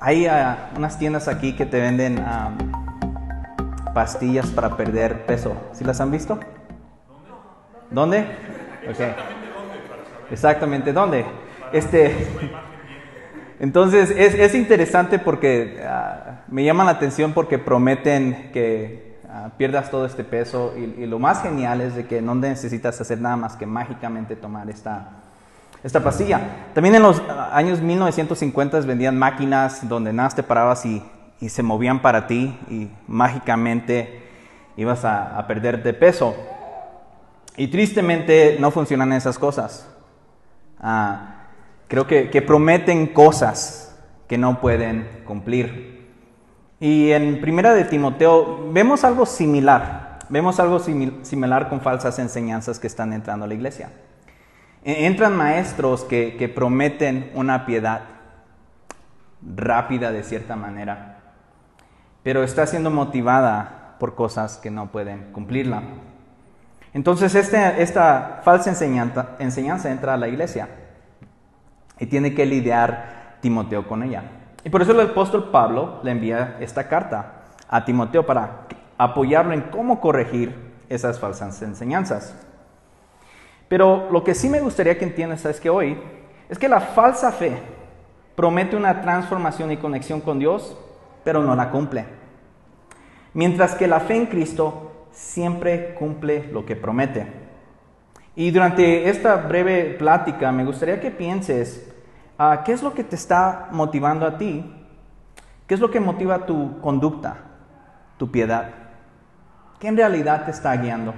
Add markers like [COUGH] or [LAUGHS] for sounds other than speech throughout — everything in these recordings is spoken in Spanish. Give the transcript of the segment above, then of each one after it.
hay ah, unas tiendas aquí que te venden ah, pastillas para perder peso. ¿Sí las han visto? ¿Dónde? Okay. Exactamente, ¿dónde? Este, entonces es, es interesante porque ah, me llama la atención porque prometen que pierdas todo este peso y, y, lo más genial es de que no necesitas hacer nada más que mágicamente tomar esta, esta pastilla. También en los años 1950 vendían máquinas donde nada te parabas y, se movían para ti y mágicamente ibas a, a perder de peso. Y tristemente no funcionan esas cosas. Ah, creo que, prometen cosas que no pueden cumplir. Y en Primera de Timoteo vemos algo similar. Vemos algo similar con falsas enseñanzas que están entrando a la iglesia. E-, entran maestros que, prometen una piedad rápida de cierta manera, pero está siendo motivada por cosas que no pueden cumplirla. Entonces este, esta falsa enseñanza, enseñanza entra a la iglesia y tiene que lidiar Timoteo con ella. Y por eso el apóstol Pablo le envía esta carta a Timoteo para apoyarlo en cómo corregir esas falsas enseñanzas. Pero lo que sí me gustaría que entiendas es que hoy es que la falsa fe promete una transformación y conexión con Dios, pero no la cumple. Mientras que la fe en Cristo siempre cumple lo que promete. Y durante esta breve plática me gustaría que pienses, uh, ¿qué es lo que te está motivando a ti? ¿Qué es lo que motiva tu conducta, tu piedad? ¿Qué en realidad te está guiando?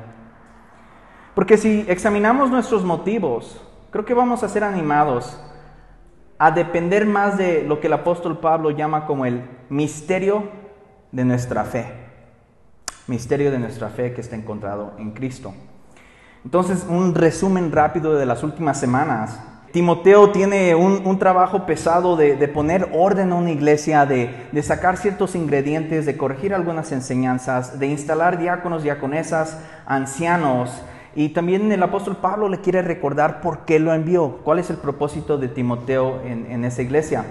Porque si examinamos nuestros motivos, creo que vamos a ser animados a depender más de lo que el apóstol Pablo llama como el misterio de nuestra fe. Misterio de nuestra fe que está encontrado en Cristo. Entonces, un resumen rápido de las últimas semanas. Timoteo tiene un, trabajo pesado de, poner orden a una iglesia, de, de, sacar ciertos ingredientes, de corregir algunas enseñanzas, de instalar diáconos, diaconesas, ancianos, y también el apóstol Pablo le quiere recordar por qué lo envió, cuál es el propósito de Timoteo en, esa iglesia.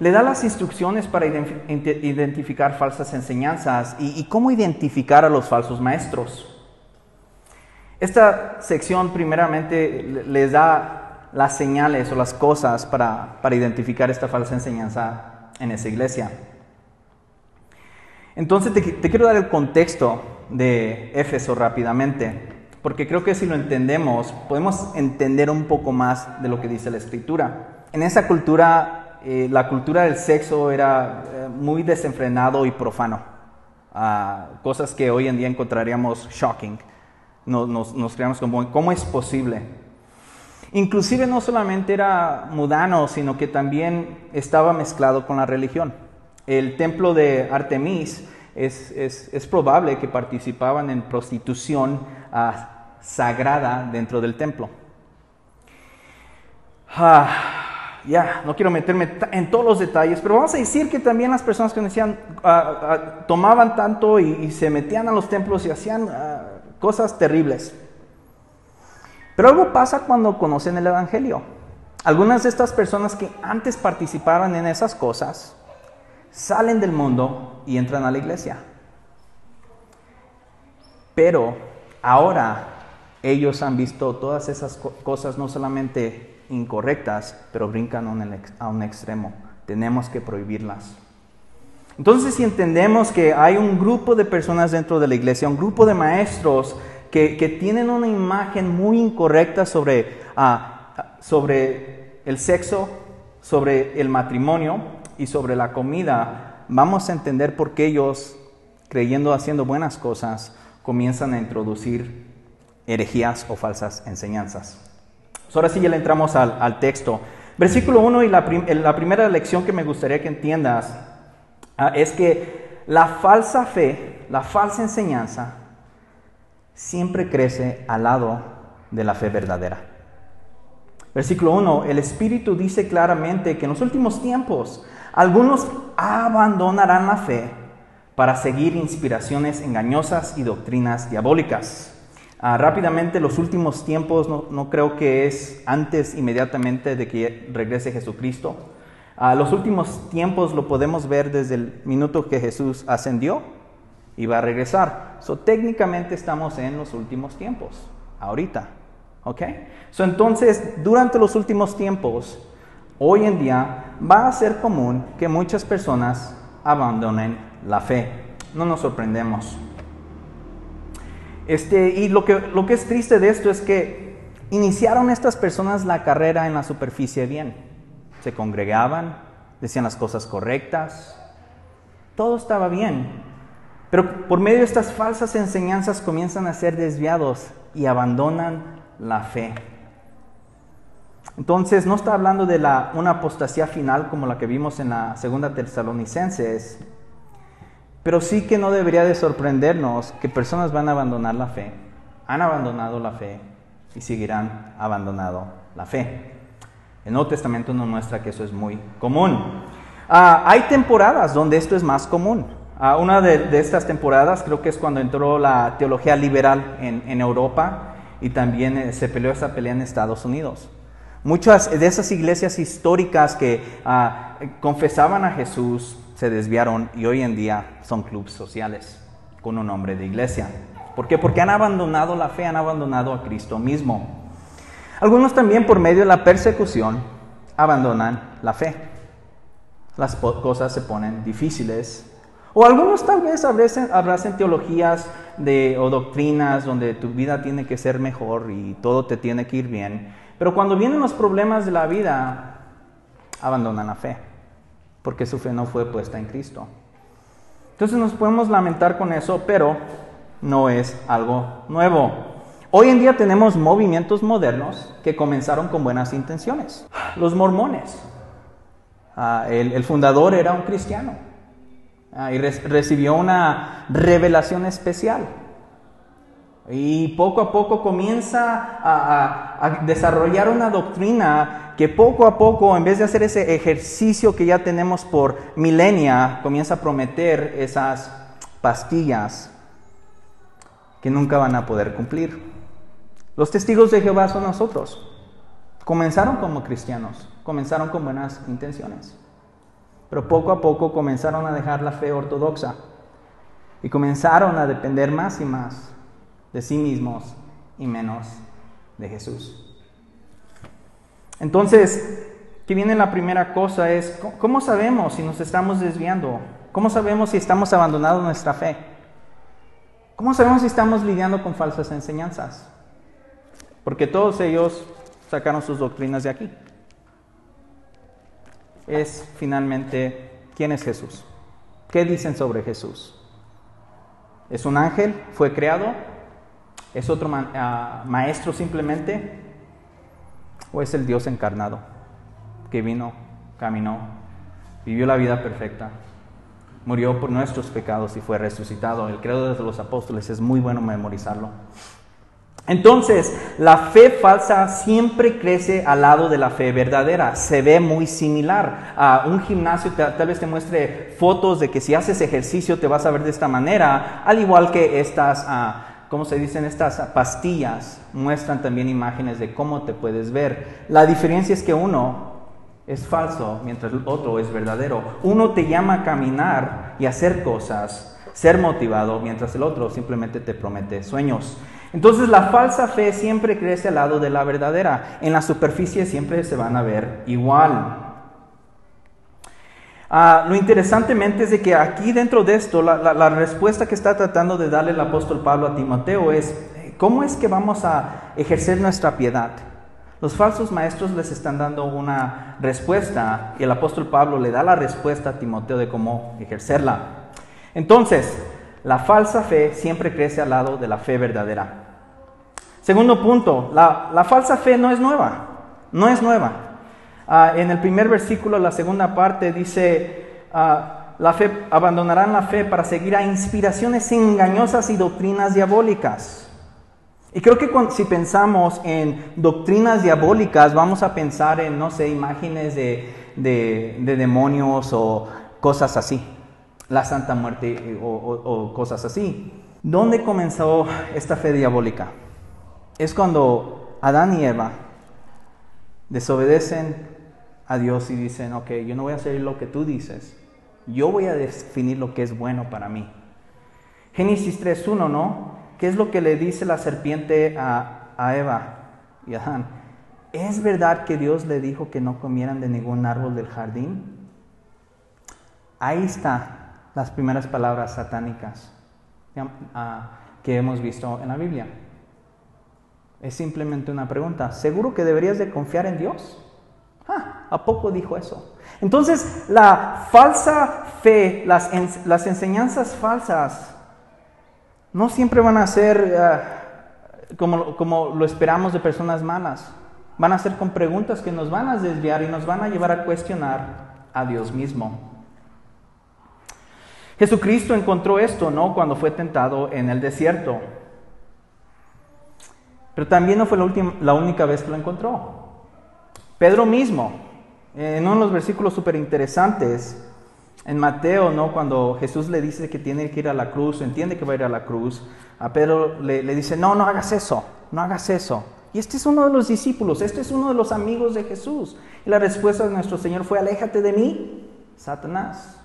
Le da las instrucciones para identificar falsas enseñanzas y, cómo identificar a los falsos maestros. Esta sección primeramente les da las señales o las cosas para, identificar esta falsa enseñanza en esa iglesia. Entonces te, te quiero dar el contexto de Éfeso rápidamente porque creo que si lo entendemos, podemos entender un poco más de lo que dice la escritura. En esa cultura, eh, la cultura del sexo era eh, muy desenfrenado y profano, ah, cosas que hoy en día encontraríamos shocking. Nos, nos, creamos como, ¿cómo es posible? Inclusive no solamente era mudano, sino que también estaba mezclado con la religión. El templo de Artemis es, es, es probable que participaban en prostitución ah, sagrada dentro del templo. Ah, ya, no quiero meterme en todos los detalles, pero vamos a decir que también las personas que decían, ah, tomaban tanto y, se metían a los templos y hacían cosas terribles. Pero algo pasa cuando conocen el Evangelio. Algunas de estas personas que antes participaban en esas cosas, salen del mundo y entran a la iglesia. Pero ahora ellos han visto todas esas cosas no solamente incorrectas, pero brincan a un extremo. Tenemos que prohibirlas. Entonces, si entendemos que hay un grupo de personas dentro de la iglesia, un grupo de maestros que, tienen una imagen muy incorrecta sobre, ah, sobre el sexo, sobre el matrimonio, y sobre la comida, vamos a entender por qué ellos, creyendo haciendo buenas cosas, comienzan a introducir herejías o falsas enseñanzas. ahora sí ya le entramos al, texto. Versículo 1 y la, la, primera lección que me gustaría que entiendas ah, es que la falsa fe, la falsa enseñanza, siempre crece al lado de la fe verdadera. Versículo 1, el Espíritu dice claramente que en los últimos tiempos algunos abandonarán la fe para seguir inspiraciones engañosas y doctrinas diabólicas. Ah, rápidamente, los últimos tiempos no, creo que es antes inmediatamente de que regrese Jesucristo. A los últimos tiempos lo podemos ver desde el minuto que Jesús ascendió y va a regresar. So, técnicamente estamos en los últimos tiempos, ahorita. ¿Ok? So, entonces, durante los últimos tiempos, hoy en día, va a ser común que muchas personas abandonen la fe. No nos sorprendemos. Este, y lo que, lo que es triste de esto es que iniciaron estas personas la carrera en la superficie bien. Se congregaban, decían las cosas correctas, todo estaba bien. Pero por medio de estas falsas enseñanzas comienzan a ser desviados y abandonan la fe. Entonces no está hablando de la, una apostasía final como la que vimos en la segunda Tesalonicenses, pero sí que no debería de sorprendernos que personas van a abandonar la fe, han abandonado la fe y seguirán abandonando la fe. El Nuevo Testamento nos muestra que eso es muy común. Ah, hay temporadas donde esto es más común. Ah, una de, estas temporadas creo que es cuando entró la teología liberal en, Europa y también eh, se peleó esa pelea en Estados Unidos. Muchas de esas iglesias históricas que ah, confesaban a Jesús se desviaron y hoy en día son clubes sociales con un nombre de iglesia. ¿Por qué? Porque han abandonado la fe, han abandonado a Cristo mismo. Algunos también por medio de la persecución abandonan la fe. Las cosas se ponen difíciles. O algunos tal vez abracen, teologías de, o doctrinas donde tu vida tiene que ser mejor y todo te tiene que ir bien. Pero cuando vienen los problemas de la vida, abandonan la fe porque su fe no fue puesta en Cristo. Entonces nos podemos lamentar con eso, pero no es algo nuevo. Hoy en día tenemos movimientos modernos que comenzaron con buenas intenciones. Los mormones. Ah, el, fundador era un cristiano ah, y recibió una revelación especial. Y poco a poco comienza a, desarrollar una doctrina que poco a poco, en vez de hacer ese ejercicio que ya tenemos por milenia, comienza a prometer esas pastillas que nunca van a poder cumplir. Los testigos de Jehová son nosotros. Comenzaron como cristianos, comenzaron con buenas intenciones, pero poco a poco comenzaron a dejar la fe ortodoxa y comenzaron a depender más y más de sí mismos y menos de Jesús. Entonces, que viene la primera cosa es, ¿cómo sabemos si nos estamos desviando? ¿Cómo sabemos si estamos abandonando nuestra fe? ¿Cómo sabemos si estamos lidiando con falsas enseñanzas? Porque todos ellos sacaron sus doctrinas de aquí. Es finalmente, ¿quién es Jesús? ¿Qué dicen sobre Jesús? ¿Es un ángel? ¿Fue creado? ¿Es otro ah, maestro simplemente? ¿O es el Dios encarnado que vino, caminó, vivió la vida perfecta, murió por nuestros pecados y fue resucitado? El credo de los apóstoles es muy bueno memorizarlo. Entonces, la fe falsa siempre crece al lado de la fe verdadera. Se ve muy similar. a un gimnasio tal vez te muestre fotos de que si haces ejercicio te vas a ver de esta manera, al igual que estas uh, como se dicen estas pastillas, muestran también imágenes de cómo te puedes ver. La diferencia es que uno es falso mientras el otro es verdadero. Uno te llama a caminar y hacer cosas, ser motivado, mientras el otro simplemente te promete sueños. Entonces la falsa fe siempre crece al lado de la verdadera. En la superficie siempre se van a ver igual. Ah, lo interesantemente es de que aquí dentro de esto, la, respuesta que está tratando de darle el apóstol Pablo a Timoteo es, ¿cómo es que vamos a ejercer nuestra piedad? Los falsos maestros les están dando una respuesta y el apóstol Pablo le da la respuesta a Timoteo de cómo ejercerla. Entonces, la falsa fe siempre crece al lado de la fe verdadera. Segundo punto, la, la falsa fe no es nueva, no es nueva. Ah, en el primer versículo, la segunda parte, dice, ah, la fe, abandonarán la fe para seguir a inspiraciones engañosas y doctrinas diabólicas. Y creo que si pensamos en doctrinas diabólicas, vamos a pensar en, no sé, imágenes de, de, demonios o cosas así, la Santa Muerte eh, o cosas así. ¿Dónde comenzó esta fe diabólica? Es cuando Adán y Eva desobedecen a Dios y dicen, ok, yo no voy a hacer lo que tú dices, yo voy a definir lo que es bueno para mí. Génesis 3.1, ¿no? ¿Qué es lo que le dice la serpiente a, a Eva y a Adán? ¿Es verdad que Dios le dijo que no comieran de ningún árbol del jardín? Ahí están las primeras palabras satánicas ah, que hemos visto en la Biblia. Es simplemente una pregunta. ¿Seguro que deberías de confiar en Dios? ¿A poco dijo eso? Entonces, la falsa fe, las, enseñanzas falsas, no siempre van a ser ah, como, lo esperamos de personas malas. Van a ser con preguntas que nos van a desviar y nos van a llevar a cuestionar a Dios mismo. Jesucristo encontró esto, ¿no? Cuando fue tentado en el desierto. Pero también no fue la única vez que lo encontró. Pedro mismo, en uno de los versículos súper interesantes, en Mateo, ¿no? Cuando Jesús le dice que tiene que ir a la cruz, entiende que va a ir a la cruz, a Pedro le, le dice, no, no hagas eso, no hagas eso. Y este es uno de los discípulos, este es uno de los amigos de Jesús. Y la respuesta de nuestro Señor fue, aléjate de mí, Satanás.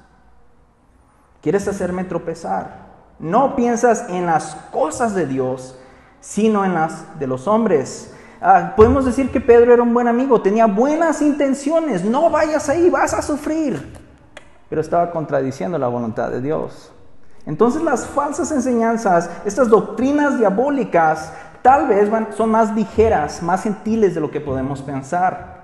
Quieres hacerme tropezar. No piensas en las cosas de Dios, sino en las de los hombres. Ah, podemos decir que Pedro era un buen amigo, tenía buenas intenciones. No vayas ahí, vas a sufrir. Pero estaba contradiciendo la voluntad de Dios. Entonces las falsas enseñanzas, estas doctrinas diabólicas, tal vez son más ligeras, más gentiles de lo que podemos pensar.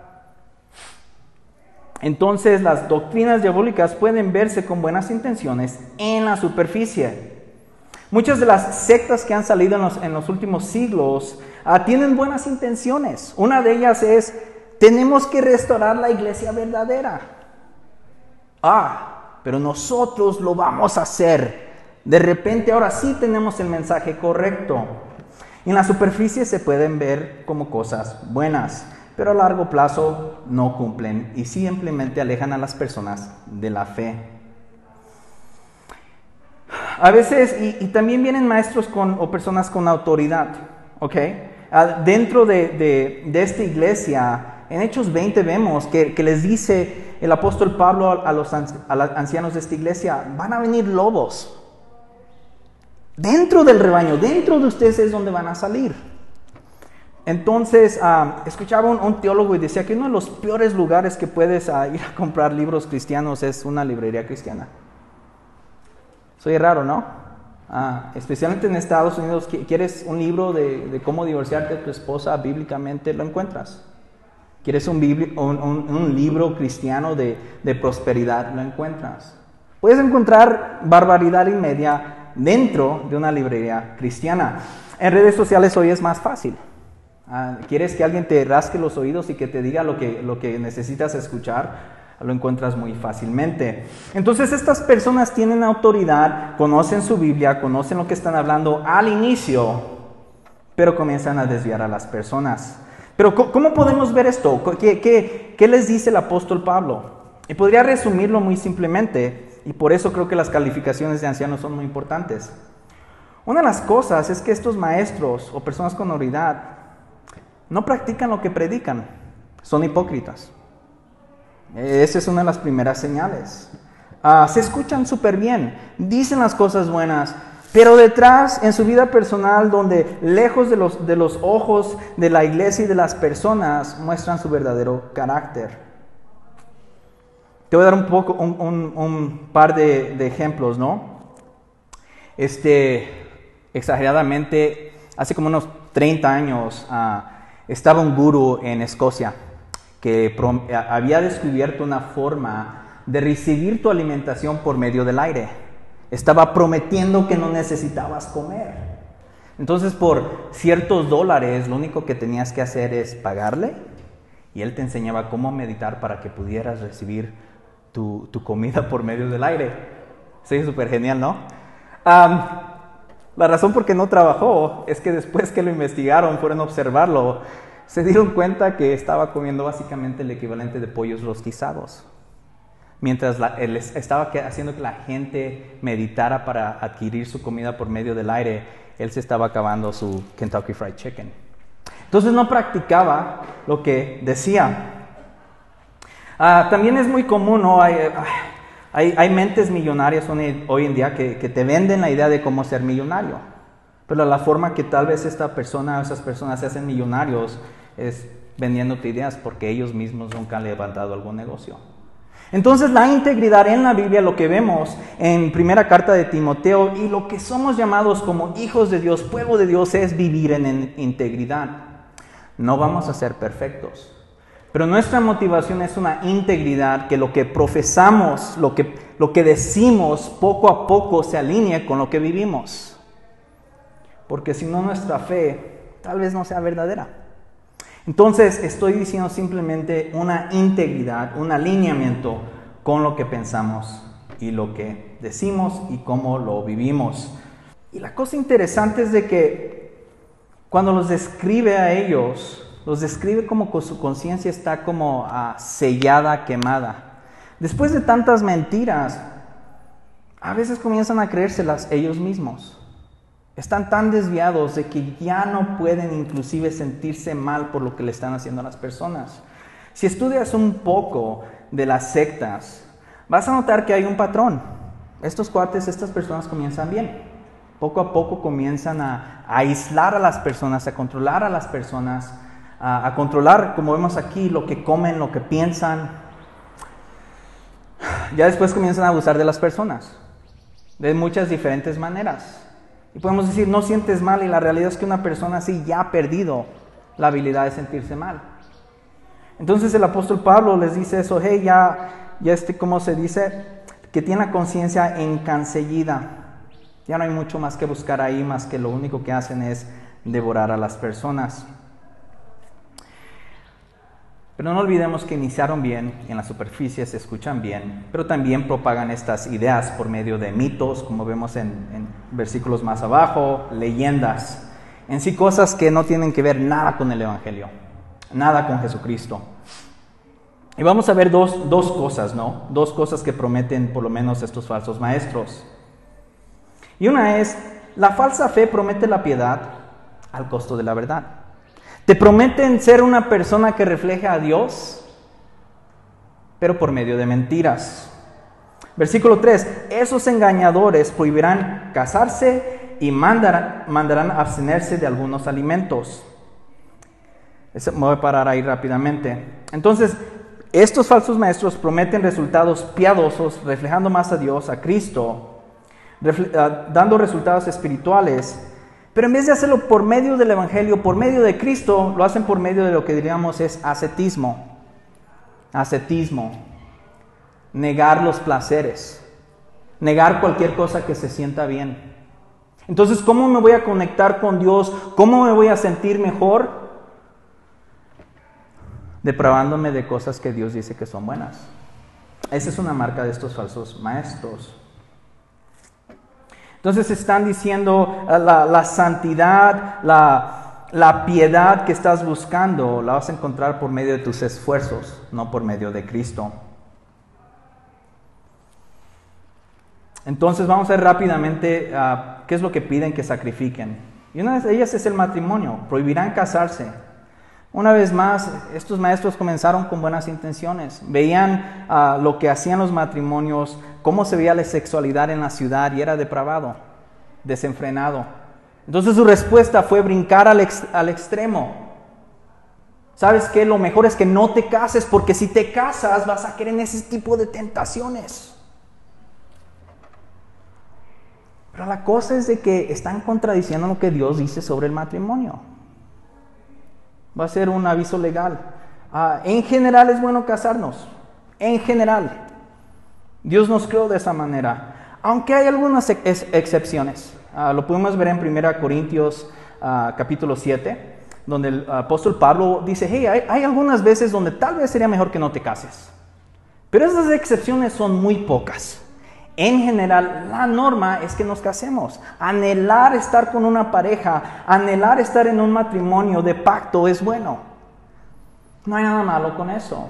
Entonces las doctrinas diabólicas pueden verse con buenas intenciones en la superficie. Muchas de las sectas que han salido en los, últimos siglos ah, tienen buenas intenciones. Una de ellas es, tenemos que restaurar la iglesia verdadera. Ah, pero nosotros lo vamos a hacer. De repente ahora sí tenemos el mensaje correcto. En la superficie se pueden ver como cosas buenas pero a largo plazo no cumplen y simplemente alejan a las personas de la fe. A veces, y, también vienen maestros con, o personas con autoridad, ¿ok? Ah, dentro de, esta iglesia, en Hechos 20 vemos que, les dice el apóstol Pablo a los ancianos de esta iglesia, van a venir lobos. Dentro del rebaño, dentro de ustedes es donde van a salir. Entonces, ah, escuchaba un, un, teólogo y decía que uno de los peores lugares que puedes ah, ir a comprar libros cristianos es una librería cristiana. Soy raro, ¿no? Ah, especialmente en Estados Unidos, quieres un libro de, cómo divorciarte de tu esposa bíblicamente, lo encuentras. Quieres un, libro cristiano de, prosperidad, lo encuentras. Puedes encontrar barbaridad y media dentro de una librería cristiana. En redes sociales hoy es más fácil. Ah, ¿Quieres que alguien te rasque los oídos y que te diga lo que necesitas escuchar? Lo encuentras muy fácilmente. Entonces estas personas tienen autoridad, conocen su Biblia, conocen lo que están hablando al inicio, pero comienzan a desviar a las personas. Pero ¿cómo podemos ver esto? ¿Qué, les dice el apóstol Pablo? Y podría resumirlo muy simplemente, y por eso creo que las calificaciones de ancianos son muy importantes. Una de las cosas es que estos maestros o personas con autoridad no practican lo que predican, son hipócritas. Esa es una de las primeras señales. Ah, se escuchan súper bien, dicen las cosas buenas, pero detrás, en su vida personal, donde lejos de los, de los ojos de la iglesia y de las personas, muestran su verdadero carácter. Te voy a dar un, poco, un, par de, ejemplos, ¿no? Este, exageradamente, hace como unos 30 años, uh, estaba un guru en Escocia que había descubierto una forma de recibir tu alimentación por medio del aire. Estaba prometiendo que no necesitabas comer. Entonces por ciertos dólares lo único que tenías que hacer es pagarle y él te enseñaba cómo meditar para que pudieras recibir tu, comida [LAUGHS] por medio del aire. Sí, súper genial, ¿no? La razón por qué no trabajó es que después que lo investigaron, fueron a observarlo, se dieron cuenta que estaba comiendo básicamente el equivalente de pollos rostizados. Mientras él estaba haciendo que la gente meditara para adquirir su comida por medio del aire, él se estaba acabando su Kentucky Fried Chicken. Entonces no practicaba lo que decía. Ah, también es muy común, ¿no? Hay, hay, mentes millonarias hoy en día que, que, te venden la idea de cómo ser millonario. Pero la forma que tal vez esta persona o esas personas se hacen millonarios es vendiéndote ideas porque ellos mismos nunca han levantado algún negocio. Entonces la integridad en la Biblia, lo que vemos en primera carta de Timoteo y lo que somos llamados como hijos de Dios, pueblo de Dios, es vivir en integridad. No vamos a ser perfectos, pero nuestra motivación es una integridad que lo que profesamos, lo que, lo que decimos poco a poco se alinee con lo que vivimos. Porque si no nuestra fe tal vez no sea verdadera. Entonces estoy diciendo simplemente una integridad, un alineamiento con lo que pensamos y lo que decimos y cómo lo vivimos. Y la cosa interesante es de que cuando los describe a ellos, los describe como su conciencia está como ah, sellada, quemada. Después de tantas mentiras, a veces comienzan a creérselas ellos mismos. Están tan desviados de que ya no pueden inclusive sentirse mal por lo que le están haciendo a las personas. Si estudias un poco de las sectas, vas a notar que hay un patrón. Estos cuates, estas personas comienzan bien. Poco a poco comienzan a, aislar a las personas, a controlar a las personas, a, a controlar, como vemos aquí, lo que comen, lo que piensan. Ya después comienzan a abusar de las personas, de muchas diferentes maneras. Y podemos decir, no sientes mal y la realidad es que una persona así ya ha perdido la habilidad de sentirse mal. Entonces el apóstol Pablo les dice eso, hey, ya, ya este, ¿cómo se dice? Que tiene la conciencia encancellida. Ya no hay mucho más que buscar ahí, más que lo único que hacen es devorar a las personas. Pero no olvidemos que iniciaron bien, en la superficie se escuchan bien, pero también propagan estas ideas por medio de mitos, como vemos en, versículos más abajo, leyendas, en sí cosas que no tienen que ver nada con el Evangelio, nada con Jesucristo. Y vamos a ver dos, dos cosas, ¿no? Dos cosas que prometen por lo menos estos falsos maestros. Y una es, la falsa fe promete la piedad al costo de la verdad. Te prometen ser una persona que refleje a Dios, pero por medio de mentiras. Versículo 3, esos engañadores prohibirán casarse y mandarán, abstenerse de algunos alimentos. Me voy a parar ahí rápidamente. Entonces, estos falsos maestros prometen resultados piadosos, reflejando más a Dios, a Cristo, ah, dando resultados espirituales, pero en vez de hacerlo por medio del Evangelio, por medio de Cristo, lo hacen por medio de lo que diríamos es ascetismo. Ascetismo. Negar los placeres. Negar cualquier cosa que se sienta bien. Entonces, ¿cómo me voy a conectar con Dios? ¿Cómo me voy a sentir mejor? Depravándome de cosas que Dios dice que son buenas. Esa es una marca de estos falsos maestros. Entonces están diciendo ah, la, santidad, la, la, piedad que estás buscando, la vas a encontrar por medio de tus esfuerzos, no por medio de Cristo. Entonces vamos a ver rápidamente ah, qué es lo que piden que sacrifiquen. Y una de ellas es el matrimonio. Prohibirán casarse. Una vez más, estos maestros comenzaron con buenas intenciones. Veían ah, lo que hacían los matrimonios, cómo se veía la sexualidad en la ciudad y era depravado, desenfrenado. Entonces su respuesta fue brincar al, extremo. ¿Sabes qué? Lo mejor es que no te cases porque si te casas vas a querer en ese tipo de tentaciones. Pero la cosa es de que están contradiciendo lo que Dios dice sobre el matrimonio. Va a ser un aviso legal. Ah, en general es bueno casarnos. En general. Dios nos creó de esa manera. Aunque hay algunas excepciones. Ah, lo podemos ver en 1 Corintios ah, capítulo 7, donde el apóstol Pablo dice, hey, hay, hay algunas veces donde tal vez sería mejor que no te cases. Pero esas excepciones son muy pocas. En general, la norma es que nos casemos. Anhelar estar con una pareja, anhelar estar en un matrimonio de pacto es bueno. No hay nada malo con eso.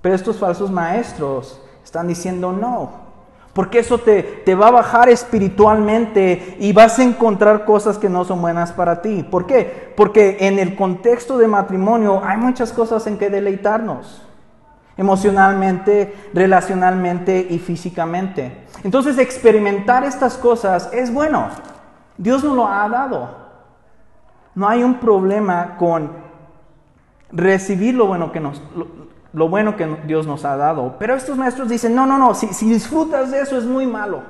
Pero estos falsos maestros están diciendo no. Porque eso te, te, va a bajar espiritualmente y vas a encontrar cosas que no son buenas para ti. ¿Por qué? Porque en el contexto de matrimonio hay muchas cosas en que deleitarnos. Emocionalmente, relacionalmente y físicamente. Entonces experimentar estas cosas es bueno. Dios nos lo ha dado. No hay un problema con recibir lo bueno que, nos, lo, bueno que Dios nos ha dado. Pero estos maestros dicen, no, no, no, si, disfrutas de eso es muy malo.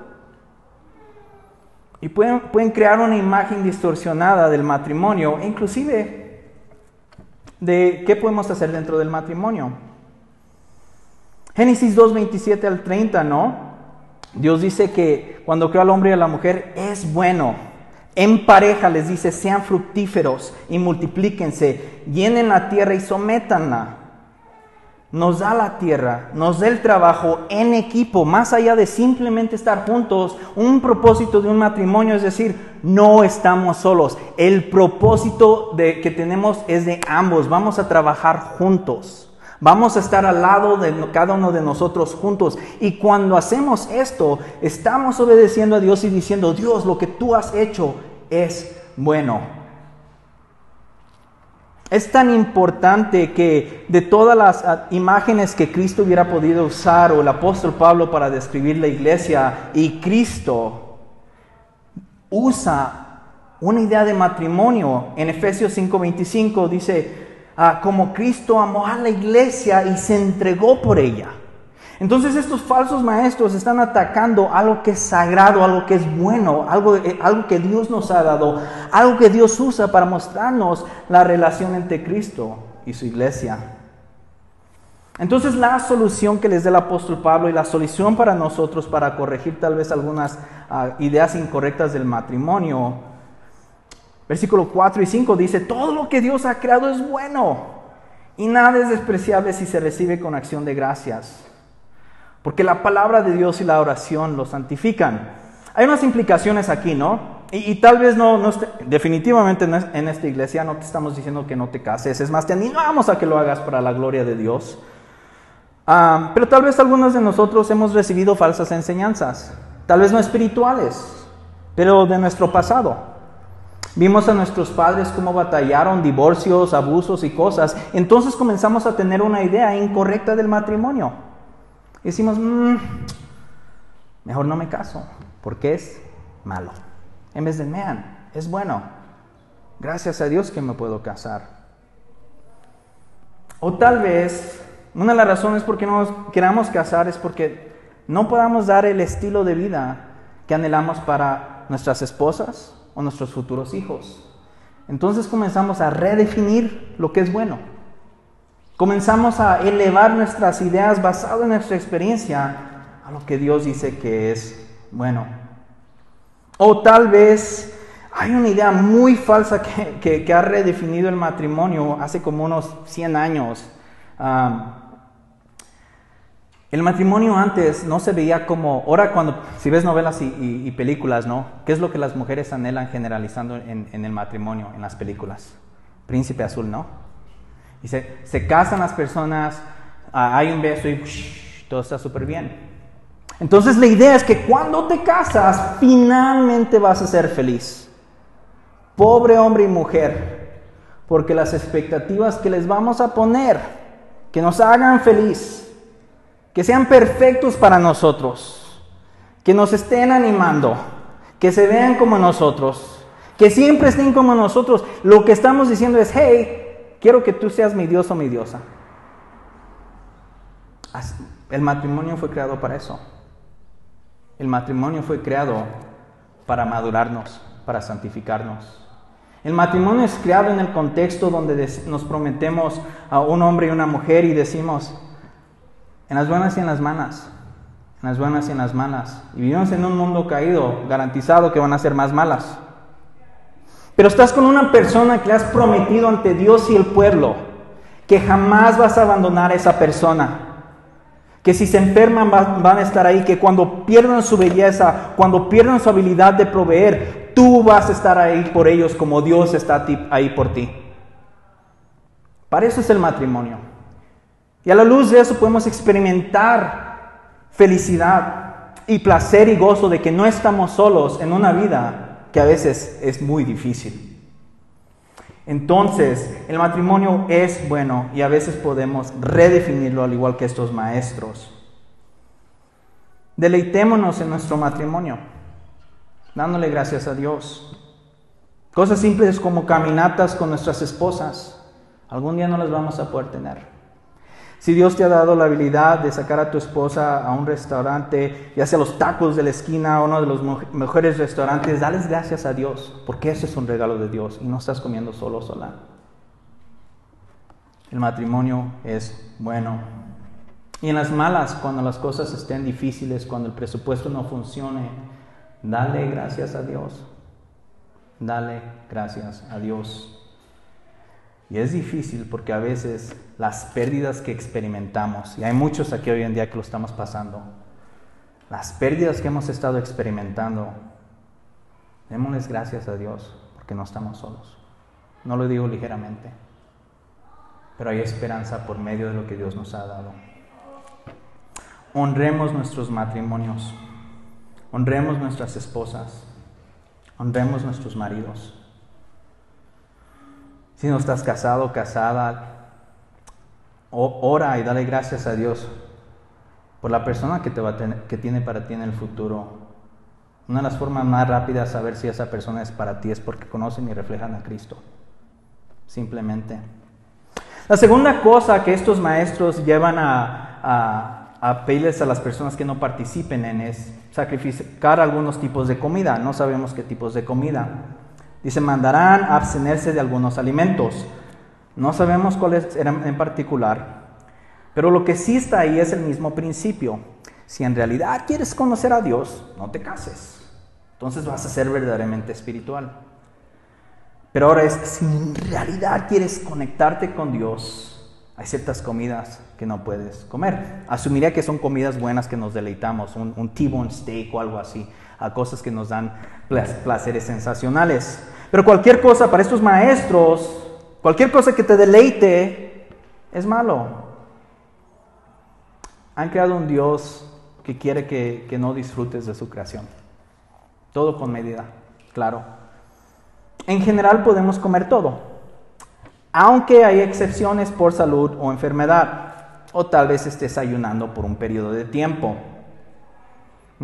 Y pueden crear una imagen distorsionada del matrimonio, inclusive de qué podemos hacer dentro del matrimonio. Génesis 2, 27 al 30, ¿no? Dios dice que cuando creó al hombre y a la mujer es bueno en pareja les dice, sean fructíferos y multiplíquense, llenen la tierra y sométanla. Nos da la tierra, nos da el trabajo en equipo, más allá de simplemente estar juntos. Un propósito de un matrimonio es decir, no estamos solos. El propósito de, que tenemos es de ambos. Vamos a trabajar juntos. Vamos a estar al lado de cada uno de nosotros juntos. Y cuando hacemos esto, estamos obedeciendo a Dios y diciendo, Dios, lo que tú has hecho es bueno. Es tan importante que de todas las ah, imágenes que Cristo hubiera podido usar o el apóstol Pablo para describir la iglesia y Cristo usa una idea de matrimonio. En Efesios 5:25 dice, Ah, como Cristo amó a la iglesia y se entregó por ella. Entonces estos falsos maestros están atacando algo que es sagrado, algo que es bueno, algo, eh, algo que Dios nos ha dado, algo que Dios usa para mostrarnos la relación entre Cristo y su iglesia. Entonces la solución que les da el apóstol Pablo y la solución para nosotros para corregir tal vez algunas ah, ideas incorrectas del matrimonio Versículo 4 y 5 dice, todo lo que Dios ha creado es bueno y nada es despreciable si se recibe con acción de gracias. Porque la palabra de Dios y la oración lo santifican. Hay unas implicaciones aquí, ¿no? Y, tal vez no, definitivamente en esta iglesia no te estamos diciendo que no te cases. Es más, te animamos a que lo hagas para la gloria de Dios. Ah, pero tal vez algunos de nosotros hemos recibido falsas enseñanzas. Tal vez no espirituales, pero de nuestro pasado. Vimos a nuestros padres cómo batallaron divorcios, abusos y cosas. Entonces comenzamos a tener una idea incorrecta del matrimonio. decimos, mm, mejor no me caso, porque es malo. En vez de, man, es bueno. Gracias a Dios que me puedo casar. O tal vez, una de las razones por qué no nos queramos casar es porque no podamos dar el estilo de vida que anhelamos para nuestras esposas, o nuestros futuros hijos. Entonces comenzamos a redefinir lo que es bueno. Comenzamos a elevar nuestras ideas basadas en nuestra experiencia a lo que Dios dice que es bueno. O tal vez hay una idea muy falsa que, ha redefinido el matrimonio hace como unos 100 años. Ah, el matrimonio antes no se veía como, ahora cuando, si ves novelas y, películas, ¿no? ¿Qué es lo que las mujeres anhelan generalizando en, el matrimonio, en las películas? Príncipe azul, ¿no? Y se, casan las personas, hay un beso y todo está súper bien. Entonces la idea es que cuando te casas, finalmente vas a ser feliz. Pobre hombre y mujer, porque las expectativas que les vamos a poner, que nos hagan feliz, que sean perfectos para nosotros, que nos estén animando, que se vean como nosotros, que siempre estén como nosotros. Lo que estamos diciendo es, hey, quiero que tú seas mi Dios o mi diosa. El matrimonio fue creado para eso. El matrimonio fue creado para madurarnos, para santificarnos. El matrimonio es creado en el contexto donde nos prometemos a un hombre y una mujer y decimos, en las buenas y en las malas, en las buenas y en las malas. Y vivimos en un mundo caído, garantizado que van a ser más malas. Pero estás con una persona que has prometido ante Dios y el pueblo que jamás vas a abandonar a esa persona. Que si se enferman van a estar ahí, que cuando pierdan su belleza, cuando pierdan su habilidad de proveer, tú vas a estar ahí por ellos como Dios está ahí por ti. Para eso es el matrimonio. Y a la luz de eso podemos experimentar felicidad y placer y gozo de que no estamos solos en una vida que a veces es muy difícil. Entonces, el matrimonio es bueno y a veces podemos redefinirlo al igual que estos maestros. Deleitémonos en nuestro matrimonio, dándole gracias a Dios. Cosas simples como caminatas con nuestras esposas. Algún día no las vamos a poder tener. Si Dios te ha dado la habilidad de sacar a tu esposa a un restaurante, ya sea los tacos de la esquina o uno de los mejores restaurantes, dales gracias a Dios, porque ese es un regalo de Dios y no estás comiendo solo sola. El matrimonio es bueno. Y en las malas, cuando las cosas estén difíciles, cuando el presupuesto no funcione, dale gracias a Dios. Dale gracias a Dios. Y es difícil porque a veces las pérdidas que experimentamos, y hay muchos aquí hoy en día que lo estamos pasando, las pérdidas que hemos estado experimentando, démosles gracias a Dios porque no estamos solos. No lo digo ligeramente, pero hay esperanza por medio de lo que Dios nos ha dado. Honremos nuestros matrimonios, honremos nuestras esposas, honremos nuestros maridos. Si no estás casado, casada, ora y dale gracias a Dios por la persona que, te va que tiene para ti en el futuro. Una de las formas más rápidas de saber si esa persona es para ti es porque conocen y reflejan a Cristo. Simplemente. La segunda cosa que estos maestros llevan a, a, a pedirles a las personas que no participen en es sacrificar algunos tipos de comida. No sabemos qué tipos de comida. Dice, mandarán a abstenerse de algunos alimentos. No sabemos cuáles eran en particular, pero lo que sí está ahí es el mismo principio. Si en realidad quieres conocer a Dios, no te cases. Entonces vas a ser verdaderamente espiritual. Pero ahora es, si en realidad quieres conectarte con Dios, hay ciertas comidas que no puedes comer. Asumiría que son comidas buenas que nos deleitamos, un, un T-bone steak o algo así, a cosas que nos dan placeres sensacionales. Pero cualquier cosa para estos maestros, cualquier cosa que te deleite, es malo. Han creado un Dios que quiere que, que no disfrutes de su creación. Todo con medida, claro. En general podemos comer todo, aunque hay excepciones por salud o enfermedad, o tal vez estés ayunando por un periodo de tiempo.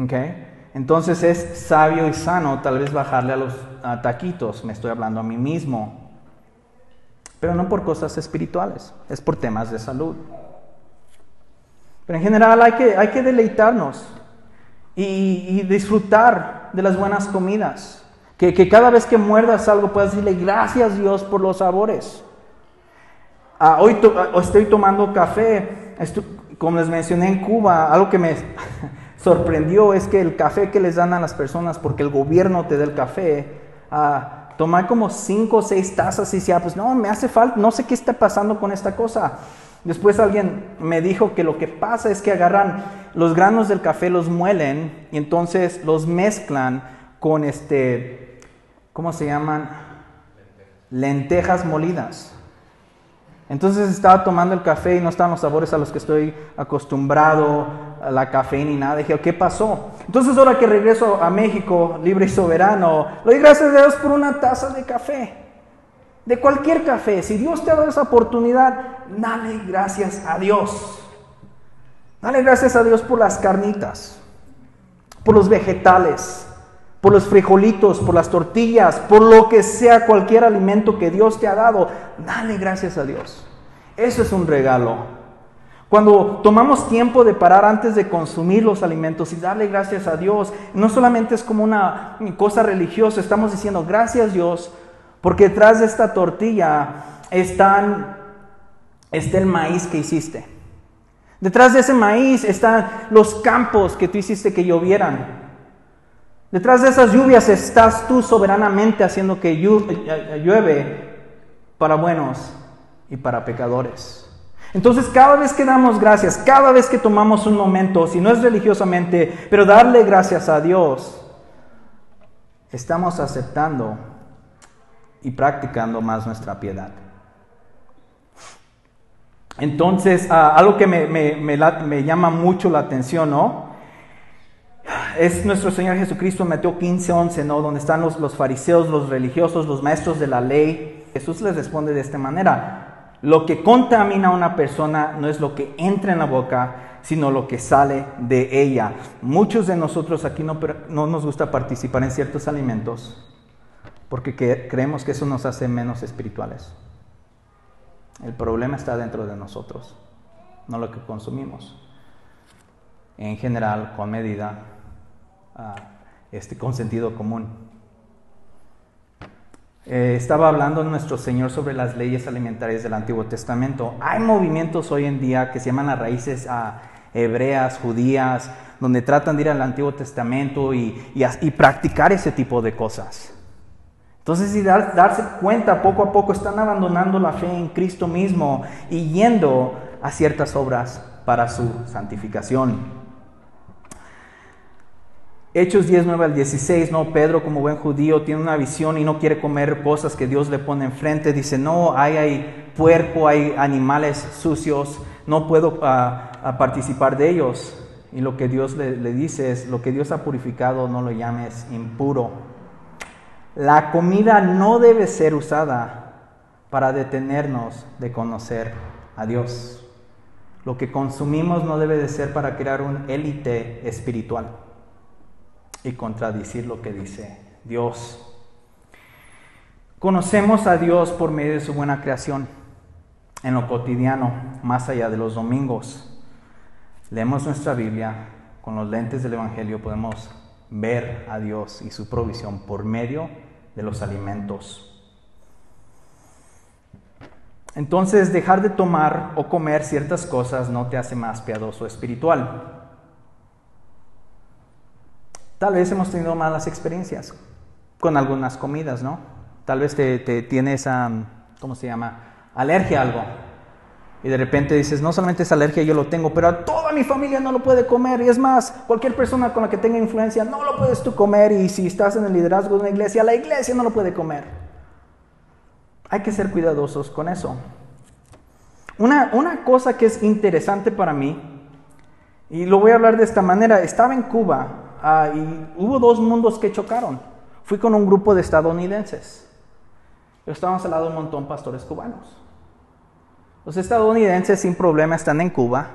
¿Okay? Entonces es sabio y sano tal vez bajarle a los taquitos, me estoy hablando a mí mismo, pero no por cosas espirituales, es por temas de salud. Pero en general hay que, hay que deleitarnos y, disfrutar de las buenas comidas. Que, cada vez que muerdas algo puedas decirle gracias Dios por los sabores. Ah, hoy ah, estoy tomando café, como les mencioné en Cuba, algo que me [LAUGHS] sorprendió es que el café que les dan a las personas, porque el gobierno te da el café, a tomar como cinco o seis tazas y decía, pues no, me hace falta, no sé qué está pasando con esta cosa. Después alguien me dijo que lo que pasa es que agarran los granos del café, los muelen y entonces los mezclan con este, ¿cómo se llaman? Lentejas molidas. Entonces estaba tomando el café y no estaban los sabores a los que estoy acostumbrado, la cafeína y nada. Dije, ¿qué pasó? Entonces ahora que regreso a México, libre y soberano, le doy gracias a Dios por una taza de café. De cualquier café. Si Dios te ha dado esa oportunidad, dale gracias a Dios. Dale gracias a Dios por las carnitas, por los vegetales, por los frijolitos, por las tortillas, por lo que sea cualquier alimento que Dios te ha dado, dale gracias a Dios. Eso es un regalo. Cuando tomamos tiempo de parar antes de consumir los alimentos y darle gracias a Dios, no solamente es como una cosa religiosa, estamos diciendo gracias Dios, porque detrás de esta tortilla está el maíz que hiciste. Detrás de ese maíz están los campos que tú hiciste que llovieran. Detrás de esas lluvias estás tú soberanamente haciendo que llueve para buenos y para pecadores. Entonces cada vez que damos gracias, cada vez que tomamos un momento, si no es religiosamente, pero darle gracias a Dios, estamos aceptando y practicando más nuestra piedad. Entonces, ah, algo que me, llama mucho la atención, ¿no? es nuestro Señor Jesucristo en Mateo 15, 11, ¿no? Donde están los, los, fariseos, los religiosos, los maestros de la ley. Jesús les responde de esta manera. Lo que contamina a una persona no es lo que entra en la boca, sino lo que sale de ella. Muchos de nosotros aquí no, no nos gusta participar en ciertos alimentos porque creemos que eso nos hace menos espirituales. El problema está dentro de nosotros, no lo que consumimos. En general, con medida, ah, este, con sentido común. Eh, estaba hablando nuestro Señor sobre las leyes alimentarias del Antiguo Testamento. Hay movimientos hoy en día que se llaman las raíces ah, hebreas, judías, donde tratan de ir al Antiguo Testamento y, practicar ese tipo de cosas. Entonces, si darse cuenta, poco a poco están abandonando la fe en Cristo mismo y yendo a ciertas obras para su santificación. Hechos 19 al 16, no, Pedro como buen judío tiene una visión y no quiere comer cosas que Dios le pone enfrente. Dice, no, hay, hay puerco, hay animales sucios, no puedo ah, participar de ellos. Y lo que Dios le, le dice es, lo que Dios ha purificado no lo llames impuro. La comida no debe ser usada para detenernos de conocer a Dios. Lo que consumimos no debe de ser para crear un élite espiritual y contradicir lo que dice Dios. Conocemos a Dios por medio de su buena creación en lo cotidiano, más allá de los domingos. Leemos nuestra Biblia, con los lentes del Evangelio podemos ver a Dios y su provisión por medio de los alimentos. Entonces, dejar de tomar o comer ciertas cosas no te hace más piadoso espiritual. Tal vez hemos tenido malas experiencias con algunas comidas, ¿no? Tal vez te, tienes, ¿cómo se llama? Alergia a algo. Y de repente dices, no solamente es alergia, yo lo tengo, pero a toda mi familia no lo puede comer. Y es más, cualquier persona con la que tenga influencia no lo puedes tú comer. Y si estás en el liderazgo de una iglesia, la iglesia no lo puede comer. Hay que ser cuidadosos con eso. Una, una cosa que es interesante para mí, y lo voy a hablar de esta manera, estaba en Cuba Ah, y hubo dos mundos que chocaron. Fui con un grupo de estadounidenses. Estábamos al lado de un montón de pastores cubanos. Los estadounidenses sin problema están en Cuba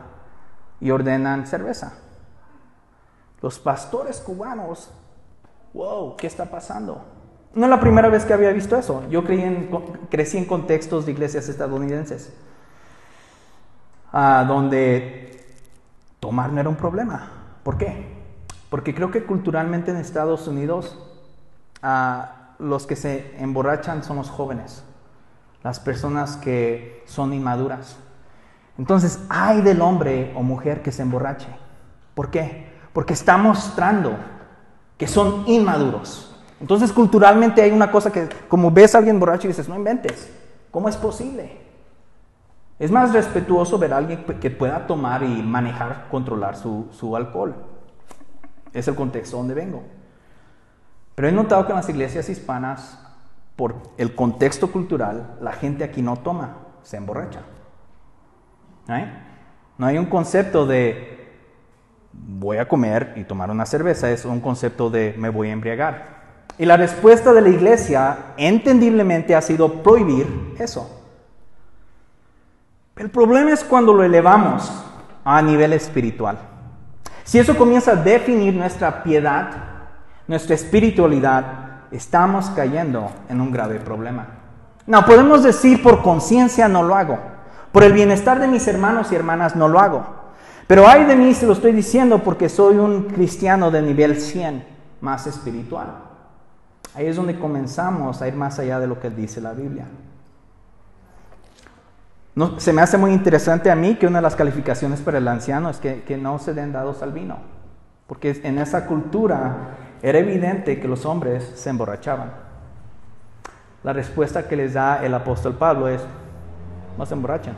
y ordenan cerveza. Los pastores cubanos, wow, ¿qué está pasando? No es la primera vez que había visto eso. Yo crecí en contextos de iglesias estadounidenses, ah, donde tomar no era un problema. ¿Por qué? Porque creo que culturalmente en Estados Unidos los que se emborrachan son los jóvenes, las personas que son inmaduras. Entonces, hay del hombre o mujer que se emborrache. ¿Por qué? Porque está mostrando que son inmaduros. Entonces, culturalmente hay una cosa que, como ves a alguien borracho y dices, no inventes, ¿cómo es posible? Es más respetuoso ver a alguien que pueda tomar y manejar, controlar su, su alcohol. Es el contexto donde vengo. Pero he notado que en las iglesias hispanas, por el contexto cultural, la gente aquí no toma, se emborracha. No hay un concepto de voy a comer y tomar una cerveza, es un concepto de me voy a embriagar. Y la respuesta de la iglesia, entendiblemente, ha sido prohibir eso. El problema es cuando lo elevamos a nivel espiritual. Si eso comienza a definir nuestra piedad, nuestra espiritualidad, estamos cayendo en un grave problema. No, podemos decir por conciencia no lo hago. Por el bienestar de mis hermanos y hermanas no lo hago. Pero hay de mí se lo estoy diciendo porque soy un cristiano de nivel 100, más espiritual. Ahí es donde comenzamos a ir más allá de lo que dice la Biblia se me hace muy interesante a mí que una de las calificaciones para el anciano es que, que no se den dados al vino, porque en esa cultura era evidente que los hombres se emborrachaban. La respuesta que les da el apóstol Pablo es, no se emborrachan.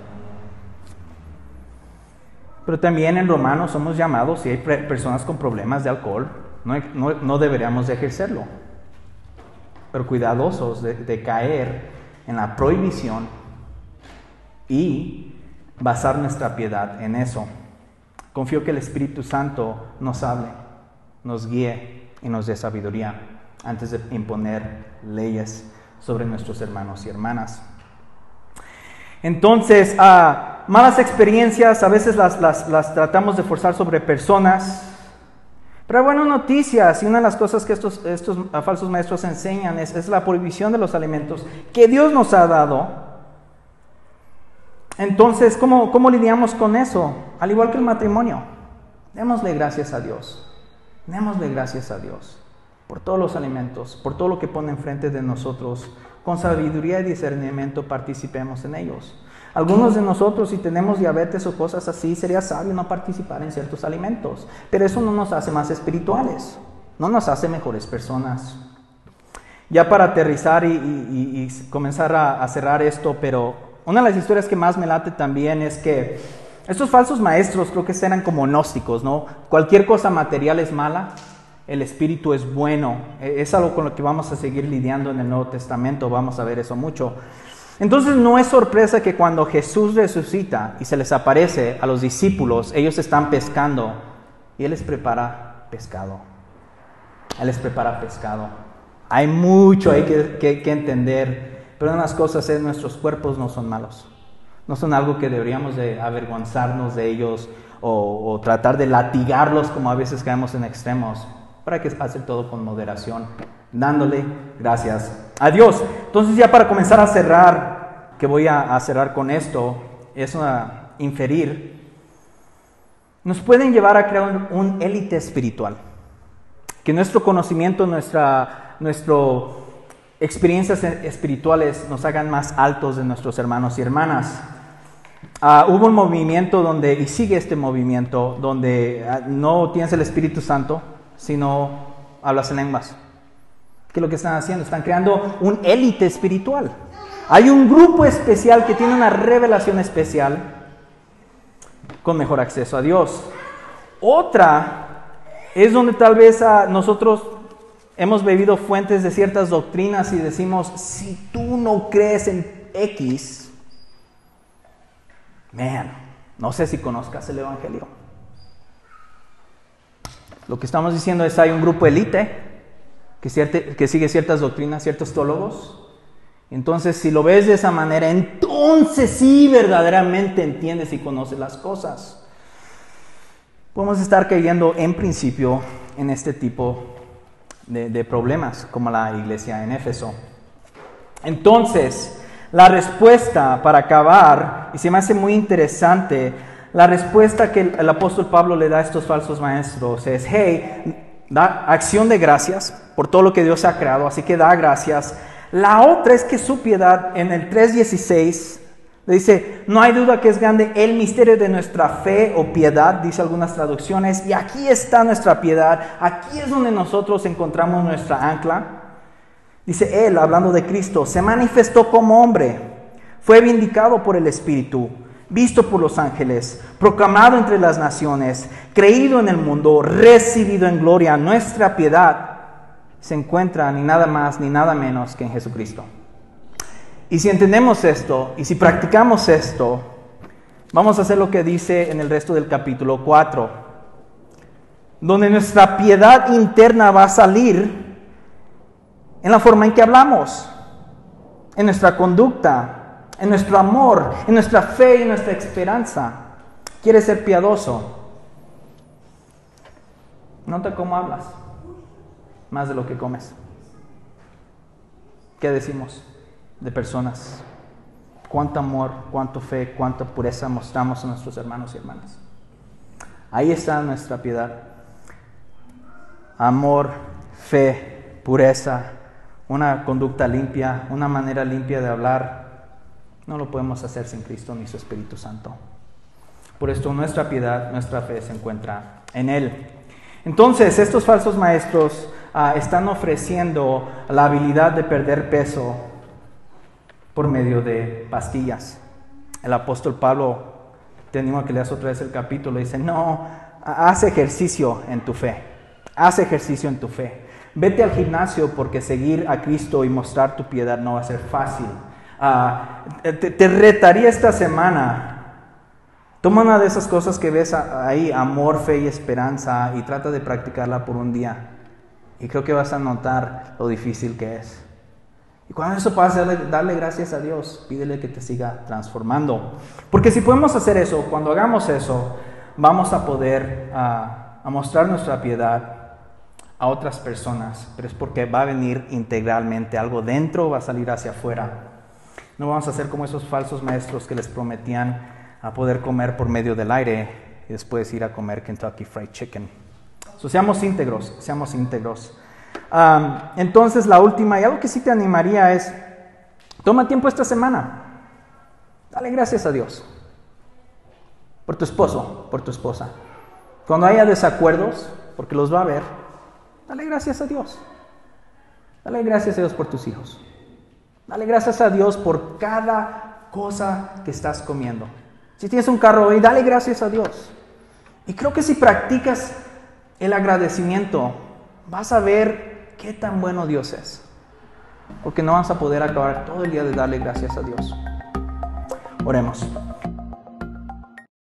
Pero también en Romanos somos llamados, si hay personas con problemas de alcohol, no, no, deberíamos de ejercerlo. Pero cuidadosos de caer en la prohibición y basar nuestra piedad en eso. Confío que el Espíritu Santo nos hable, nos guíe y nos dé sabiduría antes de imponer leyes sobre nuestros hermanos y hermanas. Entonces, ah, malas experiencias a veces las, las, tratamos de forzar sobre personas, pero bueno, noticias, y una de las cosas que estos, estos falsos maestros enseñan es la prohibición de los alimentos que Dios nos ha dado. Entonces, ¿cómo, ¿cómo lidiamos con eso? Al igual que el matrimonio, démosle gracias a Dios, démosle gracias a Dios por todos los alimentos, por todo lo que pone enfrente de nosotros. Con sabiduría y discernimiento participemos en ellos. Algunos de nosotros, si tenemos diabetes o cosas así, sería sabio no participar en ciertos alimentos, pero eso no nos hace más espirituales, no nos hace mejores personas. Ya para aterrizar y, comenzar a, a cerrar esto, pero una de las historias que más me late también es que estos falsos maestros creo que eran como gnósticos, ¿no? Cualquier cosa material es mala, el espíritu es bueno. E, es algo con lo que vamos a seguir lidiando en el Nuevo Testamento, vamos a ver eso mucho. Entonces no es sorpresa que cuando Jesús resucita y se les aparece a los discípulos, ellos están pescando y Él les prepara pescado. Él les prepara pescado. Hay mucho hay que, entender, pero una de las cosas es nuestros cuerpos no son malos. No son algo que deberíamos de avergonzarnos de ellos o, o tratar de latigarlos como a veces caemos en extremos para que hacer todo con moderación, dándole gracias a Dios. Entonces ya para comenzar a cerrar, que voy a, cerrar con esto, es una, inferir, nos pueden llevar a crear un, élite espiritual. Que nuestro conocimiento, nuestra nuestro experiencias espirituales nos hagan más altos de nuestros hermanos y hermanas. Ah, hubo un movimiento donde, y sigue este movimiento, donde ah, no tienes el Espíritu Santo, si no hablas en lenguas. ¿Qué es lo que están haciendo? Están creando un élite espiritual. Hay un grupo especial que tiene una revelación especial con mejor acceso a Dios. Otra es donde tal vez nosotros hemos bebido fuentes de ciertas doctrinas y decimos, si tú no crees en X, man, no sé si conozcas el Evangelio. Lo que estamos diciendo es hay un grupo élite que, que sigue ciertas doctrinas, ciertos teólogos. Entonces, si lo ves de esa manera, entonces sí verdaderamente entiendes y conoces las cosas. Podemos estar cayendo en principio en este tipo de, problemas, como la iglesia en Éfeso. Entonces, la respuesta para acabar, y se me hace muy interesante, la respuesta que el, apóstol Pablo le da a estos falsos maestros es, hey, da acción de gracias por todo lo que Dios ha creado, así que da gracias. La otra es que su piedad en el 3.16 le dice, no hay duda que es grande el misterio de nuestra fe o piedad, dice algunas traducciones, y aquí está nuestra piedad, aquí es donde nosotros encontramos nuestra ancla. Dice él, hablando de Cristo, se manifestó como hombre, fue vindicado por el Espíritu visto por los ángeles, proclamado entre las naciones, creído en el mundo, recibido en gloria, nuestra piedad se encuentra ni nada más ni nada menos que en Jesucristo. Y si entendemos esto y si practicamos esto, vamos a hacer lo que dice en el resto del capítulo 4, donde nuestra piedad interna va a salir en la forma en que hablamos, en nuestra conducta, en nuestro amor, en nuestra fe y nuestra esperanza. Quieres ser piadoso. Nota cómo hablas, más de lo que comes. ¿Qué decimos de personas? Cuánto amor, cuánto fe, cuánta pureza mostramos a nuestros hermanos y hermanas. Ahí está nuestra piedad. Amor, fe, pureza, una conducta limpia, una manera limpia de hablar, no lo podemos hacer sin Cristo ni su Espíritu Santo. Por esto nuestra piedad, nuestra fe se encuentra en Él. Entonces, estos falsos maestros ah, están ofreciendo la habilidad de perder peso por medio de pastillas. El apóstol Pablo, te animo a que leas otra vez el capítulo, dice, no, haz ejercicio en tu fe, haz ejercicio en tu fe. Vete al gimnasio porque seguir a Cristo y mostrar tu piedad no va a ser fácil. Ah, te, retaría esta semana. Toma una de esas cosas que ves ahí, amor, fe y esperanza, y trata de practicarla por un día. Y creo que vas a notar lo difícil que es. Y cuando eso pasa, darle, gracias a Dios, pídele que te siga transformando. Porque si podemos hacer eso, cuando hagamos eso, vamos a poder ah, a mostrar nuestra piedad a otras personas, pero es porque va a venir integralmente, algo dentro va a salir hacia afuera. No vamos a ser como esos falsos maestros que les prometían a poder comer por medio del aire y después ir a comer Kentucky Fried Chicken. So, seamos íntegros, seamos íntegros. Entonces, la última, y algo que sí te animaría es, toma tiempo esta semana. Dale gracias a Dios. Por tu esposo, por tu esposa. Cuando haya desacuerdos, porque los va a haber, dale gracias a Dios. Dale gracias a Dios por tus hijos. Dale gracias a Dios por cada cosa que estás comiendo. Si tienes un carro hoy, dale gracias a Dios. Y creo que si practicas el agradecimiento, vas a ver qué tan bueno Dios es. Porque no vas a poder acabar todo el día de darle gracias a Dios. Oremos.